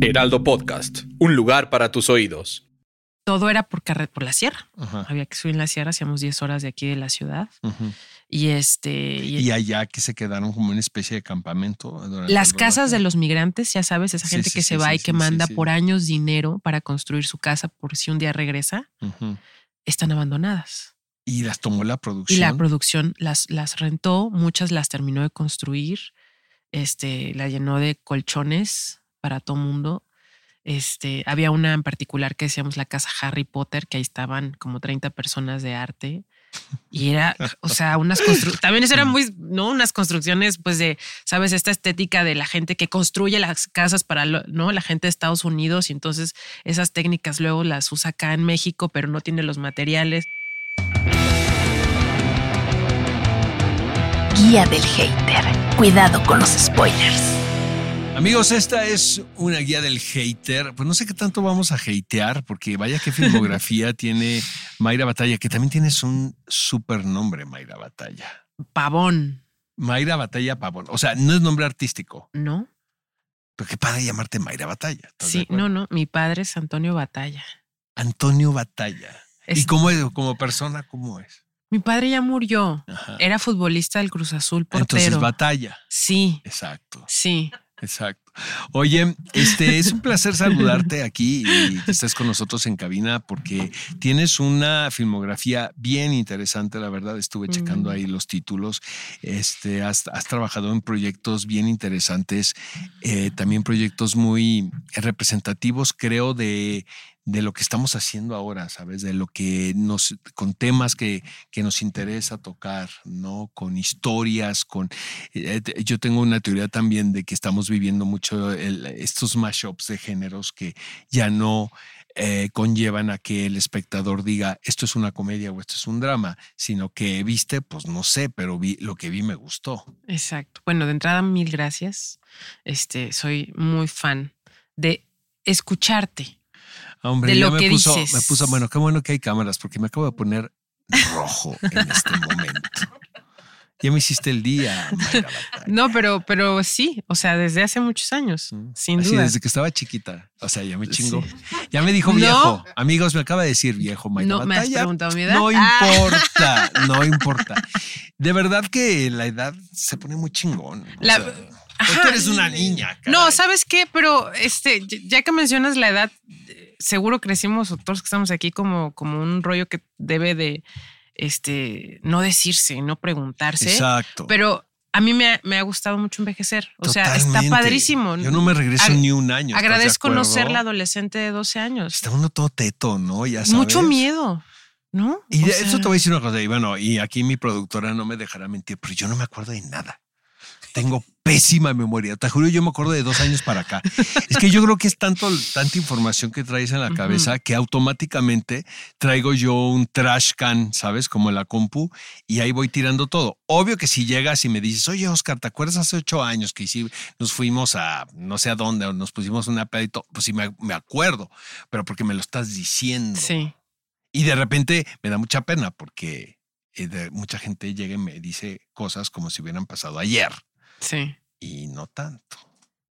Heraldo Podcast, un lugar para tus oídos. Todo era por carret por la sierra. Había que subir en la sierra, hacíamos 10 horas de aquí de la ciudad. Y este. y- Y allá que se quedaron como una especie de campamento. las casas de los migrantes, ya sabes, esa Sí, gente sí, que sí, se va sí, y que sí, manda sí. por años dinero para construir su casa por si un día regresa, están abandonadas. Y las tomó la Y producción. la producción las, las rentó, muchas las terminó de construir, este, la llenó de colchones para todo mundo. Este, había una en particular que decíamos la casa Harry Potter, que ahí estaban como 30 personas de arte. Y era, o sea, unas construcciones, también eso era muy, ¿no? Unas construcciones, pues de, ¿sabes? Esta estética de la gente que construye las casas para, lo- ¿no? La gente de Estados Unidos y entonces esas técnicas luego las usa acá en México, pero no tiene los materiales. Guía del hater. Cuidado con los spoilers. Amigos, esta es una guía del hater. Pues no sé qué tanto vamos a hatear, porque vaya qué filmografía tiene Mayra Batalla, que también tienes un súper nombre, Mayra Batalla. Pavón, Mayra Batalla Pavón. O sea, no es nombre artístico, ¿no? pero qué padre llamarte Mayra Batalla. ¿estás de Sí, no, no, mi padre es Antonio Batalla. Antonio Batalla. ¿Y cómo es, como persona, cómo es? Mi padre ya murió. Ajá. Era futbolista del Cruz Azul, portero. Entonces, Batalla. Sí, Exacto. sí. Exacto. Oye, este es un placer saludarte aquí y que estés con nosotros en cabina porque tienes una filmografía bien interesante, la verdad. Estuve checando Mm. ahí los títulos. Este, has, has trabajado en proyectos bien interesantes, eh, también proyectos muy representativos, creo, de, de lo que estamos haciendo ahora, ¿sabes? De lo que nos, con temas que, que nos interesa tocar, ¿no? Con historias, con eh, te- yo tengo una teoría también de que estamos viviendo mucho estos mashups de géneros que ya no eh, conllevan a que el espectador diga esto es una comedia o esto es un drama, sino que viste, pues no sé, pero vi, lo que vi me gustó. Exacto. Bueno, de entrada, mil gracias. Este, soy muy fan de escucharte. Hombre, De ya lo me que puso, dices. me puso, bueno, qué bueno que hay cámaras, porque me acabo de poner rojo en este momento. Ya me hiciste el día. No, pero, pero sí, o sea, desde hace muchos años, sin. Así, duda. desde que estaba chiquita. O sea, ya me chingó. Sí. Ya me dijo No. viejo. Amigos, me acaba de decir viejo, Mayra No, ¿me has preguntado mi edad? No Ah. importa, no importa. De verdad que la edad se pone muy chingón. La- sea, tú eres una niña. No, caray. ¿sabes qué? Pero este, ya- ya que mencionas la edad, seguro crecimos, todos que estamos aquí, como, como un rollo que debe de este, no decirse, no preguntarse. Exacto. Pero a mí me ha, me ha gustado mucho envejecer. O sea, está padrísimo. Yo no me regreso Ag- ni un año. ¿estás de Agradezco no ser la adolescente de 12 años. Está uno todo teto, ¿no? Ya sabes. Mucho miedo, ¿no? Y O de sea, eso te voy a decir una cosa. Y bueno, y aquí mi productora no me dejará mentir, pero yo no me acuerdo de nada. Tengo pésima memoria. Te juro, yo me acuerdo de dos años para acá. Es que yo creo que es tanto, tanta información que traes en la cabeza que automáticamente traigo yo un trash can, ¿sabes? Como la compu, y ahí voy tirando todo. Obvio que si llegas y me dices, oye, Oscar, ¿te acuerdas hace ocho años que sí, nos fuimos a no sé a dónde, o nos pusimos una pedito? Pues sí, me, me acuerdo, pero porque me lo estás diciendo. Sí. Y de repente me da mucha pena porque eh, mucha gente llega y me dice cosas como si hubieran pasado ayer Sí. y no tanto.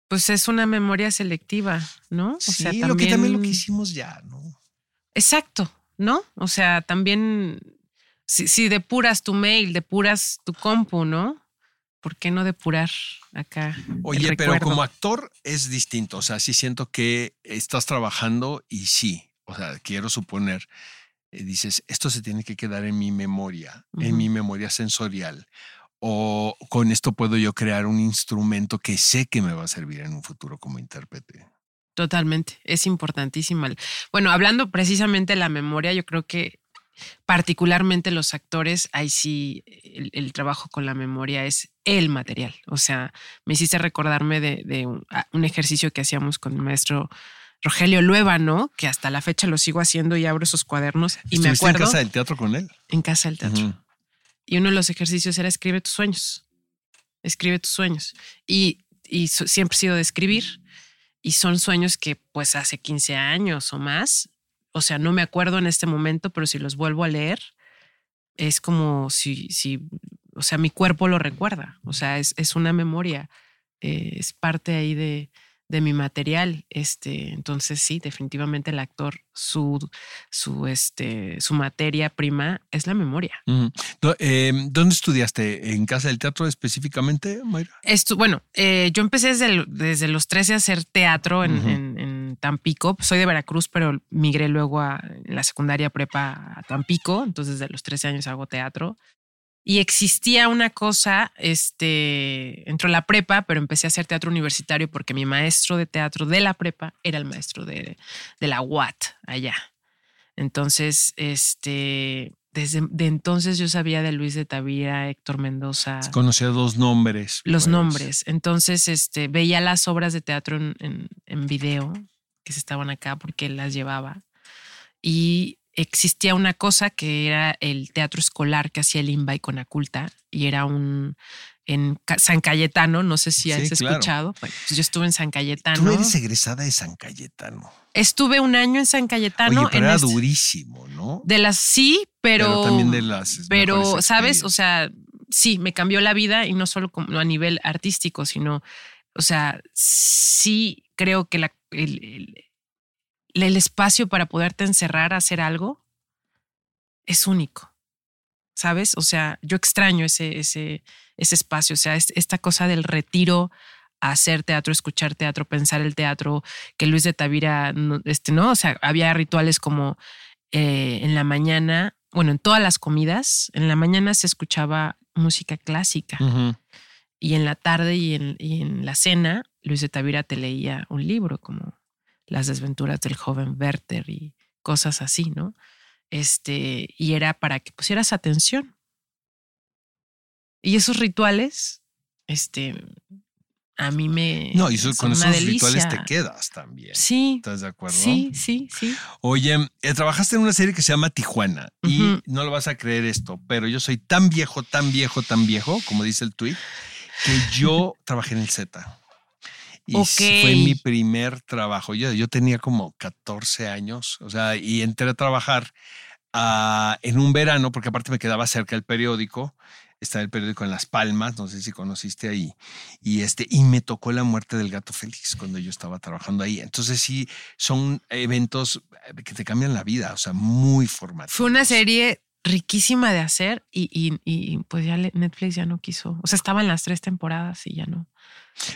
Pues es una memoria selectiva, ¿no? O sí, sea, lo que también lo que hicimos ya, ¿no? Exacto, ¿no? O sea, también si, si depuras tu mail, depuras tu compu, ¿no? ¿Por qué no depurar acá? Oye, pero recuerdo? como actor es distinto. O sea, sí siento que estás trabajando y sí, o sea, quiero suponer, eh, dices, esto se tiene que quedar en mi memoria, en mi memoria sensorial. O con esto puedo yo crear un instrumento que sé que me va a servir en un futuro como intérprete. Totalmente, es importantísima. Bueno, hablando precisamente de la memoria, yo creo que particularmente los actores, ahí sí el, el trabajo con la memoria es el material. O sea, me hiciste recordarme de, de un, un, ejercicio que hacíamos con el maestro Rogelio ¿no? que hasta la fecha lo sigo haciendo y abro esos cuadernos y me acuerdo. en casa del teatro con él? En casa del teatro. Y uno de los ejercicios era escribe tus sueños. Escribe tus sueños. Y, y siempre he sido de escribir. Y son sueños que pues hace 15 años o más. O sea, no me acuerdo en este momento, pero si los vuelvo a leer, es como si, si o sea, mi cuerpo lo recuerda. O sea, es, es una memoria. Eh, es parte ahí de, de mi material. Este, entonces sí, definitivamente el actor, su, su, este, su materia prima es la memoria. Em, ¿Dónde estudiaste? ¿En Casa del Teatro específicamente, Mayra? bueno, eh, yo empecé desde, desde, los 13 a hacer teatro en, en, Tampico. Soy de Veracruz, pero migré luego a la secundaria prepa a Tampico. Entonces desde los 13 años hago teatro. Y existía una cosa, este, entró la prepa, pero empecé a hacer teatro universitario porque mi maestro de teatro de la prepa era el maestro de, de la UAT allá. Entonces, este, desde de entonces yo sabía de Luis de Tavira, Héctor Mendoza. Conocía dos nombres. Los pues. nombres. Entonces, este, veía las obras de teatro en, en, en video que se estaban acá porque él las llevaba. Y existía una cosa que era el teatro escolar que hacía el INBA y Conaculta y era un en San Cayetano, no sé si has escuchado. Pues yo estuve en San Cayetano. Tú eres egresada de San Cayetano. Estuve un año en San Cayetano. Oye, pero era durísimo, ¿no? De las sí, pero. Pero también de las. Pero, ¿sabes? O sea, sí, me cambió la vida y no solo a nivel artístico, sino, o sea, sí creo que la, el, el espacio para poderte encerrar a hacer algo es único. ¿Sabes? O sea, yo extraño ese, ese, ese espacio, o sea, esta cosa del retiro a hacer teatro, escuchar teatro, pensar el teatro, que Luis de Tavira, este, ¿no? O sea, había rituales como eh, en la mañana, bueno, en todas las comidas, en la mañana se escuchaba música clásica y en la tarde y en, y en la cena, Luis de Tavira te leía un libro como las desventuras del joven Werther y cosas así, ¿no? Este, y era para que pusieras atención. Y esos rituales, este, a mí me. No, y con esos rituales te quedas también. Sí. ¿Estás de acuerdo? Sí, sí, sí. Oye, eh, trabajaste en una serie que se llama Tijuana y no lo vas a creer esto, pero yo soy tan viejo, tan viejo, tan viejo, como dice el tweet, que yo trabajé en el Z. Y fue mi primer trabajo. Yo, yo tenía como 14 años, o sea, y entré a trabajar ah, en un verano, porque aparte me quedaba cerca del periódico. Está el periódico en Las Palmas, no sé si conociste ahí. Y, este, y me tocó la muerte del gato Félix cuando yo estaba trabajando ahí. Entonces sí, son eventos eh, que te cambian la vida, o sea, muy formativos. Fue una serie riquísima de hacer y, y, y, pues ya Netflix ya no quiso. O sea, estaban las tres temporadas y ya no.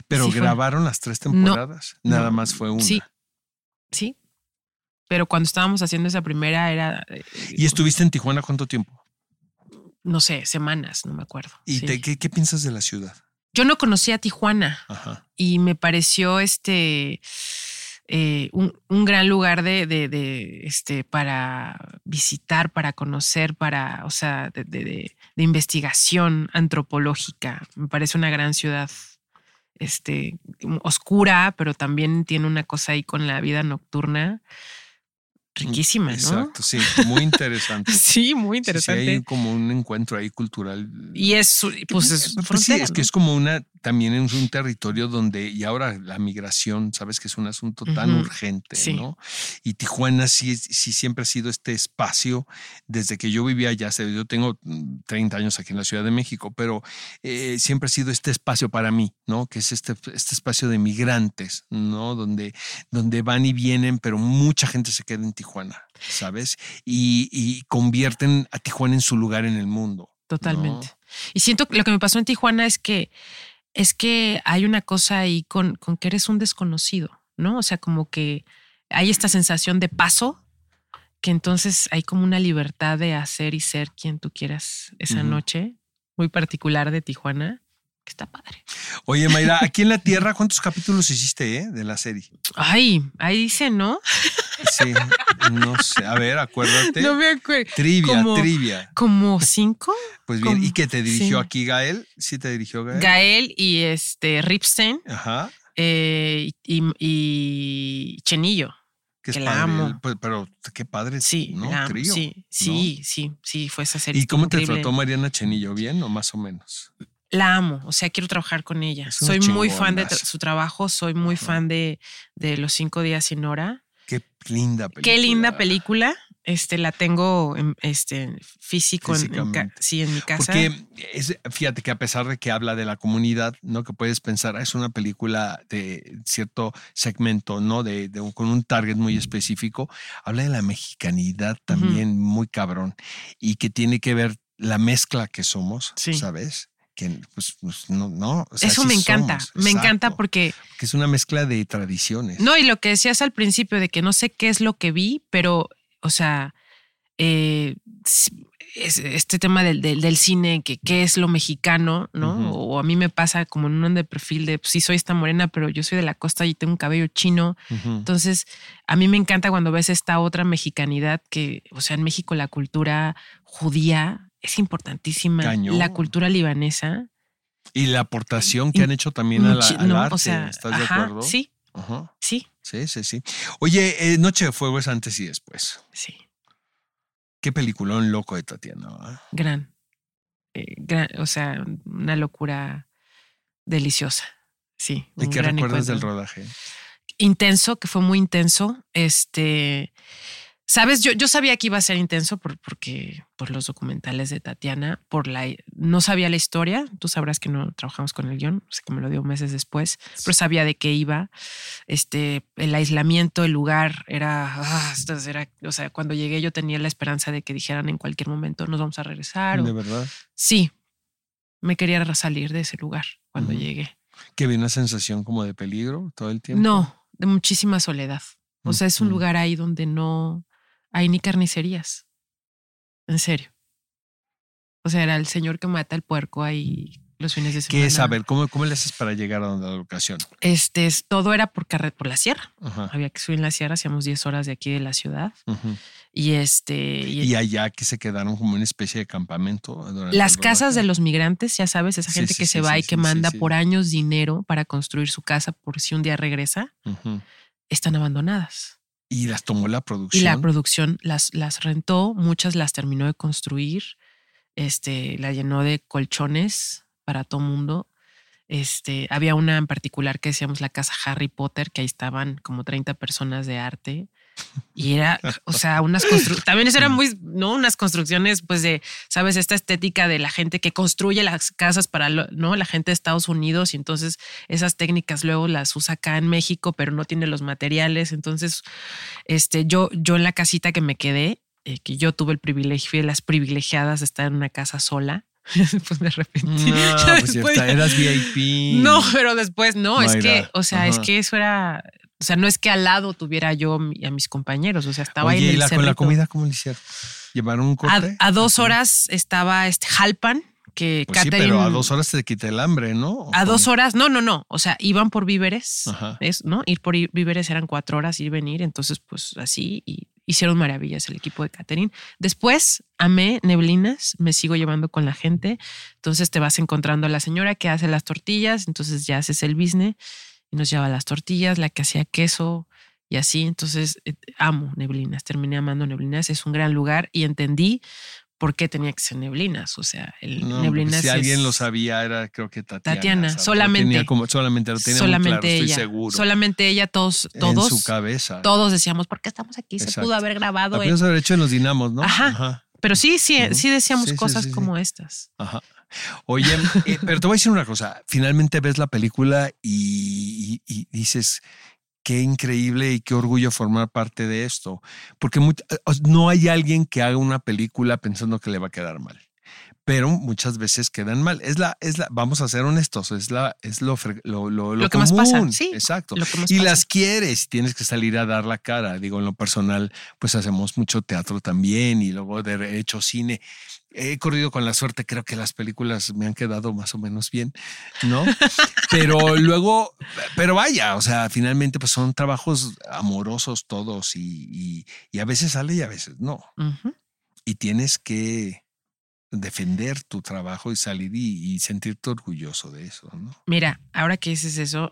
Pero grabaron las tres temporadas. Nada más fue una. Sí. Sí. Pero cuando estábamos haciendo esa primera era. Eh, ¿Y estuviste en Tijuana cuánto tiempo? No sé, semanas, no me acuerdo. ¿Y qué, qué, piensas de la ciudad? Yo no conocía Tijuana Ajá. y me pareció este. Eh, un, un, gran lugar de, de, de, este, para visitar, para conocer, para, o sea, de, de, investigación antropológica. Me parece una gran ciudad este, oscura, pero también tiene una cosa ahí con la vida nocturna riquísima, ¿no? Exacto, sí, muy interesante. sí, muy interesante. Sí, hay como un encuentro ahí cultural. Y es, pues, es, pues sí, es que es como una, también es un territorio donde, y ahora la migración, sabes que es un asunto tan urgente, ¿no? Y Tijuana sí, sí siempre ha sido este espacio, desde que yo vivía allá, yo tengo 30 años aquí en la Ciudad de México, pero eh, siempre ha sido este espacio para mí, ¿no? Que es este, este espacio de migrantes, ¿no? Donde, donde van y vienen, pero mucha gente se queda en Tijuana Tijuana, ¿sabes? Y, convierten a Tijuana en su lugar en el mundo. Totalmente. Y siento que lo que me pasó en Tijuana es que es que hay una cosa ahí con, con que eres un desconocido, ¿no? O sea, como que hay esta sensación de paso que entonces hay como una libertad de hacer y ser quien tú quieras esa noche, muy particular de Tijuana, que está padre. Oye, Mayra, aquí en la Tierra, ¿cuántos capítulos hiciste eh, de la serie? Ay, ahí dice, ¿no? Sí, no sé. A ver, acuérdate. No me acuerdo. Trivia, como, trivia. Como cinco. Pues bien, como- ¿y qué te dirigió sí. aquí Gael? ¿Sí te dirigió Gael? Gael y este Ripstein Ajá. eh, y, y Chenillo. Que, es la padre, amo. el- pues, pero qué padre. Sí, ¿no? la amo, Trío, sí, ¿no? sí, sí, sí, fue esa serie. ¿Y cómo te trató Mariana Chenillo? ¿Bien o más o menos? La amo, o sea, quiero trabajar con ella. Soy muy fan de su trabajo, soy muy Ajá. fan de, de Los Cinco Días sin Hora. Qué linda película. Qué linda película. Este, la tengo en, este, físico en, en sí, en mi casa. Porque es, fíjate que a pesar de que habla de la comunidad, ¿no? Que puedes pensar, "Ah, es una película de cierto segmento, ¿no? De, de un- con un target muy específico. Habla de la mexicanidad también muy cabrón y que tiene que ver la mezcla que somos, Sí. ¿sabes? Que pues, pues, no, no. o sea, Eso me encanta, somos, me encanta porque que es una mezcla de tradiciones. No, y lo que decías al principio de que no sé qué es lo que vi, pero, o sea, eh, este tema del, del, del cine, que qué es lo mexicano, ¿no? O a mí me pasa como en un de perfil de, pues, sí, soy esta morena, pero yo soy de la costa y tengo un cabello chino. Entonces, a mí me encanta cuando ves esta otra mexicanidad que, o sea, en México la cultura judía es importantísima, Cañón. la cultura libanesa. Y la aportación que han hecho también a la- al no, arte, o sea, ¿estás de acuerdo? Sí, Ajá. sí, Sí, sí, sí. Oye, eh, Noche de Fuego es antes y después. sí. Qué peliculón loco de Tatiana. ¿va? gran, eh, gran- o sea, una locura deliciosa. Sí. ¿De un qué recuerdas del rodaje? Intenso, que fue muy intenso. Este, sabes, yo, yo sabía que iba a ser intenso por, porque por los documentales de Tatiana, por la, no sabía la historia. Tú sabrás que no trabajamos con el guion, sé que me lo dio meses después, pero sabía de qué iba. Este, el aislamiento, el lugar era, ah, era, o sea, cuando llegué yo tenía la esperanza de que dijeran en cualquier momento nos vamos a regresar. o- De verdad. Sí, me quería salir de ese lugar cuando Ujú. llegué. Que había una sensación como de peligro todo el tiempo. No, de muchísima soledad. O sea, es un Ujú. lugar ahí donde no hay ni carnicerías. En serio. O sea, era el señor que mata el puerco ahí los fines de semana. ¿Qué es? A ver, ¿cómo, ¿cómo le haces para llegar a donde la locación? Este, es- todo era por carre- por la sierra. Ajá. Había que subir en la sierra, hacíamos 10 horas de aquí de la ciudad. Y este. y- Y allá que se quedaron como una especie de campamento. las casas de los migrantes, ya sabes, esa gente sí, que sí, se va y que manda por años dinero para construir su casa por si un día regresa, están abandonadas. Y las tomó la Y producción. la producción las, las rentó, muchas las terminó de construir, este, la llenó de colchones para todo mundo. Este, había una en particular que decíamos la casa Harry Potter, que ahí estaban como 30 personas de arte. Y era, o sea, unas construcciones, también eso eran muy, ¿no? Unas construcciones, pues de, ¿sabes? Esta estética de la gente que construye las casas para, ¿no? La gente de Estados Unidos y entonces esas técnicas luego las usa acá en México, pero no tiene los materiales. Entonces, este, yo, yo en la casita que me quedé, eh, que yo tuve el privilegio, de las privilegiadas de estar en una casa sola, pues me arrepentí. No, Ya pues ya después está, ya- eras VIP. no, pero después no, es que, o sea, es ajá. que eso era, o sea, no es que al lado tuviera yo a mis compañeros, o sea, estaba ahí en ¿y el la, con la comida cómo le hicieron? ¿Llevaron un corte? a dos horas estaba este Jalpan, que Pues sí, Catherine- pero a dos horas te quita el hambre, ¿no? ¿O A dos horas, no, no, no. O sea, iban por víveres, Ajá. es, ¿no? Ir por víveres eran cuatro horas, ir venir. Entonces, pues así y hicieron maravillas el equipo de Catherine. Después amé neblinas, me sigo llevando con la gente. Entonces te vas encontrando a la señora que hace las tortillas, entonces ya haces el business y nos lleva las tortillas, la que hacía queso y así. Entonces eh, amo neblinas, terminé amando neblinas. Es un gran lugar y entendí por qué tenía que ser neblinas. O sea, el No, porque neblinas. si alguien lo sabía era creo que Tatiana. Tatiana, ¿sabes? Lo solamente. tenía como, solamente lo tenía solamente muy claro, ella. estoy seguro. Solamente ella, todos, todos. En su cabeza. Todos decíamos, ¿por qué estamos aquí? Se pudo haber grabado. La en-". haber hecho en los dinamos, ¿no? Ajá. Pero sí, sí, sí decíamos sí, cosas sí, sí. como estas. Ajá. Oye, eh, pero te voy a decir una cosa. Finalmente ves la película y, y- y dices, qué increíble y qué orgullo formar parte de esto. Porque eh, no hay alguien que haga una película pensando que le va a quedar mal. Pero muchas veces quedan mal. Es la, es la, vamos a ser honestos, es la, es lo, lo, lo, Lo que más pasa, común. sí, Exacto. lo que más y pasa. las quieres, tienes que salir a dar la cara. Digo, en lo personal, pues hacemos mucho teatro también y luego de hecho cine. He corrido con la suerte, creo que las películas me han quedado más o menos bien, ¿no? Pero luego, pero vaya, o sea, finalmente pues son trabajos amorosos todos y, y, a veces sale y a veces no. Y tienes que defender tu trabajo y salir y, y, sentirte orgulloso de eso, ¿no? Mira, ahora que dices eso,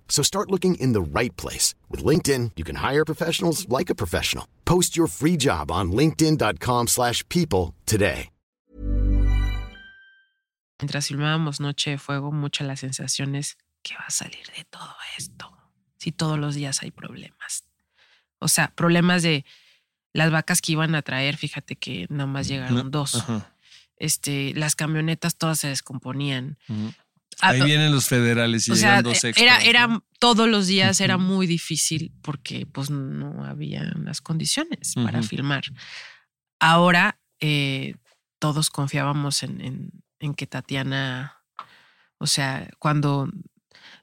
So start looking in the right place. With LinkedIn, you can hire professionals like a professional. Post your free job on linkedin.com slash people today. Mientras filmábamos Noche de Fuego, muchas las sensaciones que va a salir de todo esto? Si todos los días hay problemas. O sea, problemas de las vacas que iban a traer, fíjate que nada más llegaron no, dos. Ajá. Este, las camionetas todas se descomponían. Uh -huh. Ahí vienen los federales y o sea, dos extras, era, era todos los días uh -huh. era muy difícil porque pues no había las condiciones uh -huh. para filmar. Ahora eh, todos confiábamos en, en, en, que Tatiana, o sea, cuando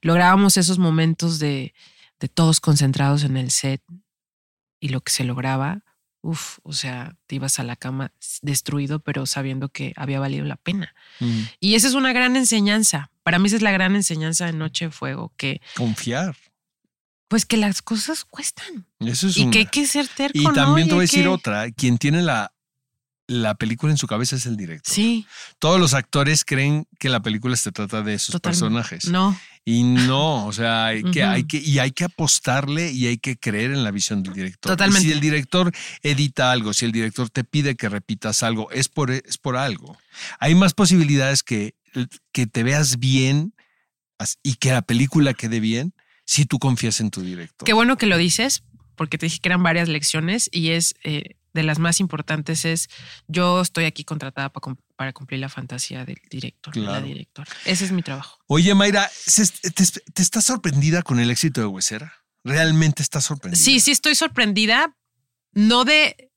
lográbamos esos momentos de, de todos concentrados en el set y lo que se lograba, Uf, o sea, te ibas a la cama destruido, pero sabiendo que había valido la pena. Mm. Y esa es una gran enseñanza. Para mí esa es la gran enseñanza de Noche de Fuego, que... Confiar. Pues que las cosas cuestan. Eso es y una. que hay que ser terco, Y también ¿no? te voy a decir que- otra. Quien tiene la, la película en su cabeza es el director. Sí, Todos los actores creen que la película se trata de totalmente. personajes. No, Y no, o sea, hay que, Ujú. hay que, y hay que apostarle y hay que creer en la visión del director. Totalmente. Y si el director edita algo, si el director te pide que repitas algo, es por, es por algo. Hay más posibilidades que, que te veas bien y que la película quede bien si tú confías en tu director. qué bueno que lo dices, porque te dije que eran varias lecciones y es eh, de las más importantes es yo estoy aquí contratada para, para cumplir la fantasía del director, de la Claro. directora. Ese es mi trabajo. Oye, Mayra, ¿se- ¿te, te estás sorprendida con el éxito de Huesera? ¿Realmente estás sorprendida? Sí, sí estoy sorprendida, no de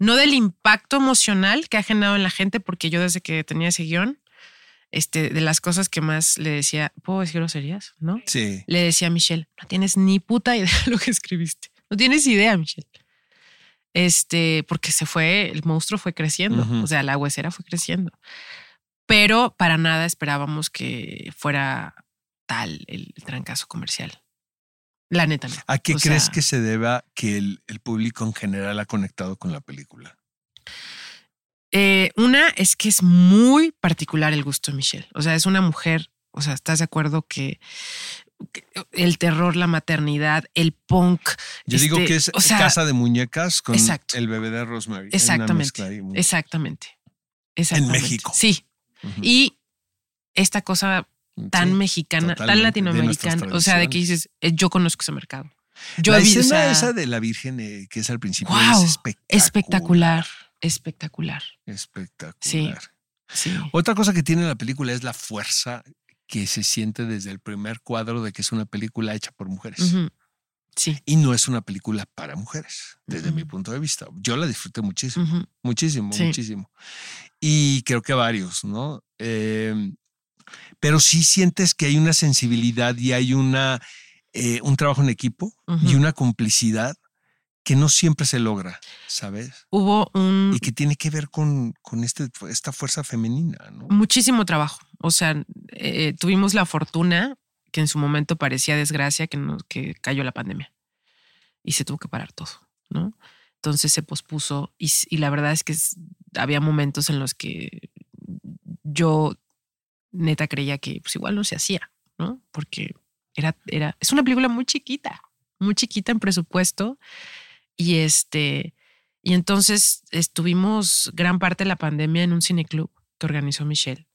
no del impacto emocional que ha generado en la gente, porque yo desde que tenía ese guion, este, de las cosas que más le decía, ¿puedo decir groserías? ¿No? Sí. Le decía a Michelle, no tienes ni puta idea de lo que escribiste. No tienes idea, Michelle. Este, porque se fue, el monstruo fue creciendo, o sea, la huesera fue creciendo. Pero para nada esperábamos que fuera tal el, trancazo comercial. La neta no. ¿A qué O crees sea, que se deba que el, el público en general ha conectado con la película? Eh, una es que es muy particular el gusto de Michelle. O sea, es una mujer, o sea, ¿estás de acuerdo que el terror, la maternidad, el punk? Yo digo este, que es o sea, Casa de Muñecas con exacto. el bebé de Rosemary. Exactamente. mezcla ahí muy- Exactamente. Exactamente. México. Sí. Y esta cosa tan Sí, mexicana, tan latinoamericana, o sea, de que dices, eh, yo conozco ese mercado. Yo la he visto, o escena sea, esa de la Virgen eh, que es al principio Guau, es espectacular. espectacular, espectacular. Espectacular. Sí. Sí. Otra cosa que tiene la película es la fuerza que se siente desde el primer cuadro de que es una película hecha por mujeres. Ujú. Sí. Y no es una película para mujeres, desde Ujú. mi punto de vista. Yo la disfruté muchísimo, Ujú. muchísimo, Sí. muchísimo. Y creo que varios, ¿no? Eh, pero sí sientes que hay una sensibilidad y hay una, eh, un trabajo en equipo y una complicidad que no siempre se logra, ¿sabes? Hubo un Y que tiene que ver con, con este, esta fuerza femenina, ¿no? muchísimo trabajo. O sea, eh, tuvimos la fortuna que en su momento parecía desgracia que, que cayó la pandemia y se tuvo que parar todo, ¿no? Entonces se pospuso y, la verdad es que había momentos en los que yo neta creía que pues igual no se hacía, ¿no? Porque era, era, es una película muy chiquita, muy chiquita en presupuesto y este, y entonces estuvimos gran parte de la pandemia en un cineclub que organizó Michelle.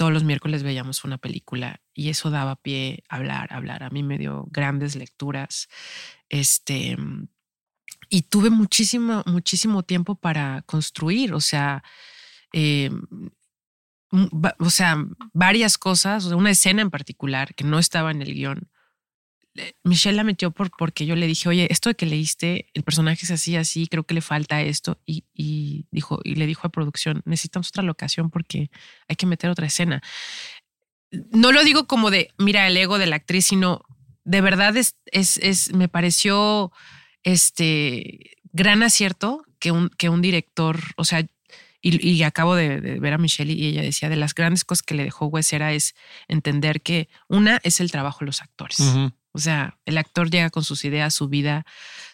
Todos los miércoles veíamos una película y eso daba pie a hablar, a hablar. A mí me dio grandes lecturas. Este, y tuve muchísimo, muchísimo tiempo para construir. O sea, eh, m- va- o sea, varias cosas, una escena en particular que no estaba en el guion. Michelle la metió por, porque yo le dije, oye, esto de que leíste, el personaje es así, así, creo que le falta esto. Y, y dijo, y le dijo a producción, necesitamos otra locación porque hay que meter otra escena. No lo digo como de, mira, el ego de la actriz, sino de verdad es, es, es me pareció este gran acierto que un, que un director, o sea, y, y acabo de, ver a Michelle y ella decía, de las grandes cosas que le dejó Wes era es entender que una es el trabajo de los actores. O sea, el actor llega con sus ideas, su vida,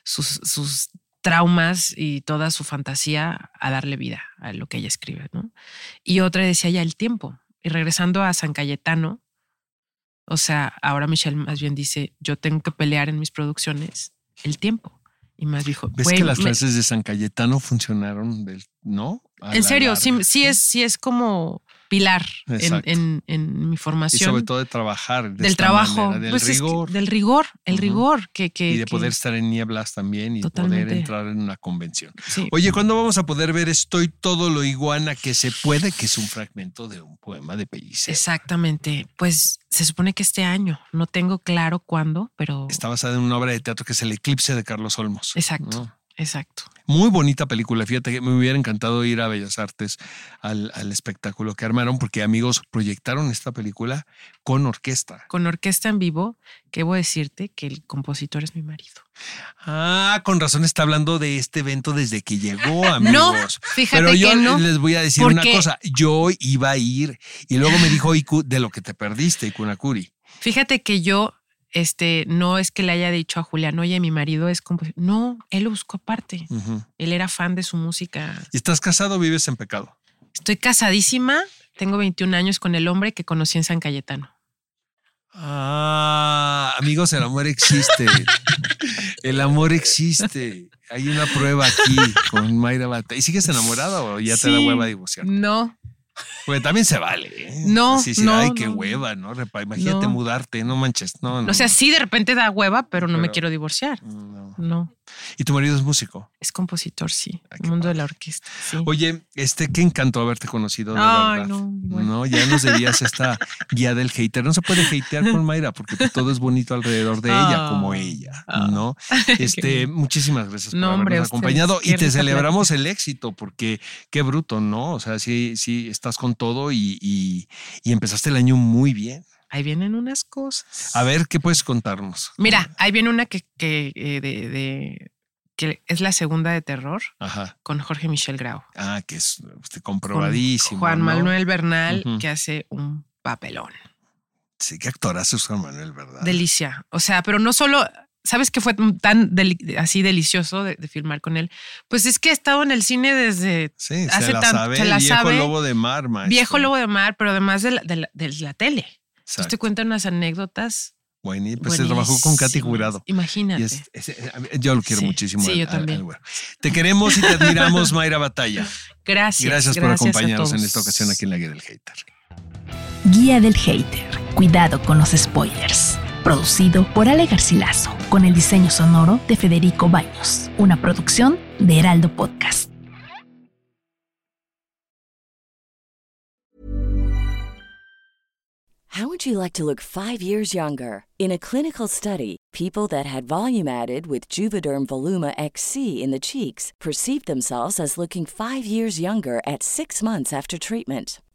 sus, sus traumas y toda su fantasía a darle vida a lo que ella escribe, ¿no? Y otra decía ya el tiempo. Y regresando a San Cayetano, o sea, ahora Michelle más bien dice, yo tengo que pelear en mis producciones el tiempo. Y más dijo, ¿Ves "Güey, que las me- frases de San Cayetano funcionaron, del, ¿no? A en serio, sí es, sí es como pilar en, en- en mi Y formación. sobre todo de trabajar. de del trabajo, manera, del pues es que- rigor. del rigor, el rigor que, que y de que- poder estar en nieblas también y poder entrar en una convención. sí. Oye, ¿cuándo vamos a poder ver Estoy todo lo iguana que se puede? Que es un fragmento de un poema de Pellicer. Exactamente. Pues se supone que este año, no tengo claro cuándo, pero Está basada en una obra de teatro que es El Eclipse de Carlos Olmos. exacto, ¿no? exacto. Muy bonita película. Fíjate que me hubiera encantado ir a Bellas Artes al, al espectáculo que armaron porque amigos proyectaron esta película con orquesta. Con orquesta en vivo, que voy a decirte que el compositor es mi marido. Ah, con razón está hablando de este evento desde que llegó, amigos. fíjate Pero yo que no, les voy a decir una cosa. Yo iba a ir y luego me dijo Iku de lo que te perdiste, Ikunakuri. Fíjate que yo, este, no es que le haya dicho a Julián, oye, mi marido es compositor. No, él lo buscó aparte. Él era fan de su música. ¿Y estás casado o vives en pecado? Estoy casadísima, tengo 21 años con el hombre que conocí en San Cayetano. Ah, amigos, el amor existe. El amor existe. Hay una prueba aquí con Mayra Bata. ¿Y sigues enamorada o ya te da Sí. hueva divorciar? No, Porque también se vale. ¿eh? No, Así no, ay, qué no. hueva, ¿no? Imagínate No. mudarte, no manches. No, no. o sea, sí de repente da hueva, pero no me quiero divorciar. No. No, ¿Y tu marido es músico? es compositor, sí. Ah, El mundo de la orquesta, sí. Oye, este, qué encantó haberte conocido, de Ay, verdad. no. No, ya nos debías esta guía del hater. No se puede hatear con Mayra porque pues, todo es bonito alrededor de ella, como Ah, ella, ah. ¿no? Este, muchísimas gracias por hombre, habernos acompañado y te celebramos el éxito porque qué bruto, ¿no? O sea, sí, sí, estás con todo y, y- y empezaste el año muy bien. Ahí vienen unas cosas. A ver, ¿qué puedes contarnos? Mira, ahí viene una que, que, eh, de, de- que es la segunda de terror Ajá. con Jorge Michel Grau. Ah, que es este, Con comprobadísimo. Juan ¿no? Manuel Bernal, que hace un papelón. Sí, qué actorazo es Juan Manuel, ¿verdad? Delicia. O sea, pero no solo. ¿Sabes qué fue tan deli- así delicioso de, de filmar con él? Pues es que he estado en el cine desde Sí, hace se la tan- sabe. se el la viejo sabe. lobo de mar, maestro. Viejo Lobo de Mar, pero además de la, de la- de la tele. Entonces te Exacto. cuentan unas anécdotas. Bueno, y pues se trabajó con Katy. Jurado. Imagínate. Y es- es- a mí- yo lo quiero Sí, muchísimo. sí, al- yo también. al. Te queremos y te admiramos, Mayra Batalla. gracias. Gracias, por acompañarnos en esta ocasión aquí en la Guía del Hater. Guía del Hater. Cuidado con los spoilers. Producido por Ale Garcilaso, con el diseño sonoro de Federico Baños. Una producción de Heraldo Podcast. How would you like to look five years younger? In a clinical study, people that had volume added with Juvederm Voluma XC in the cheeks perceived themselves as looking five years younger at six months after treatment.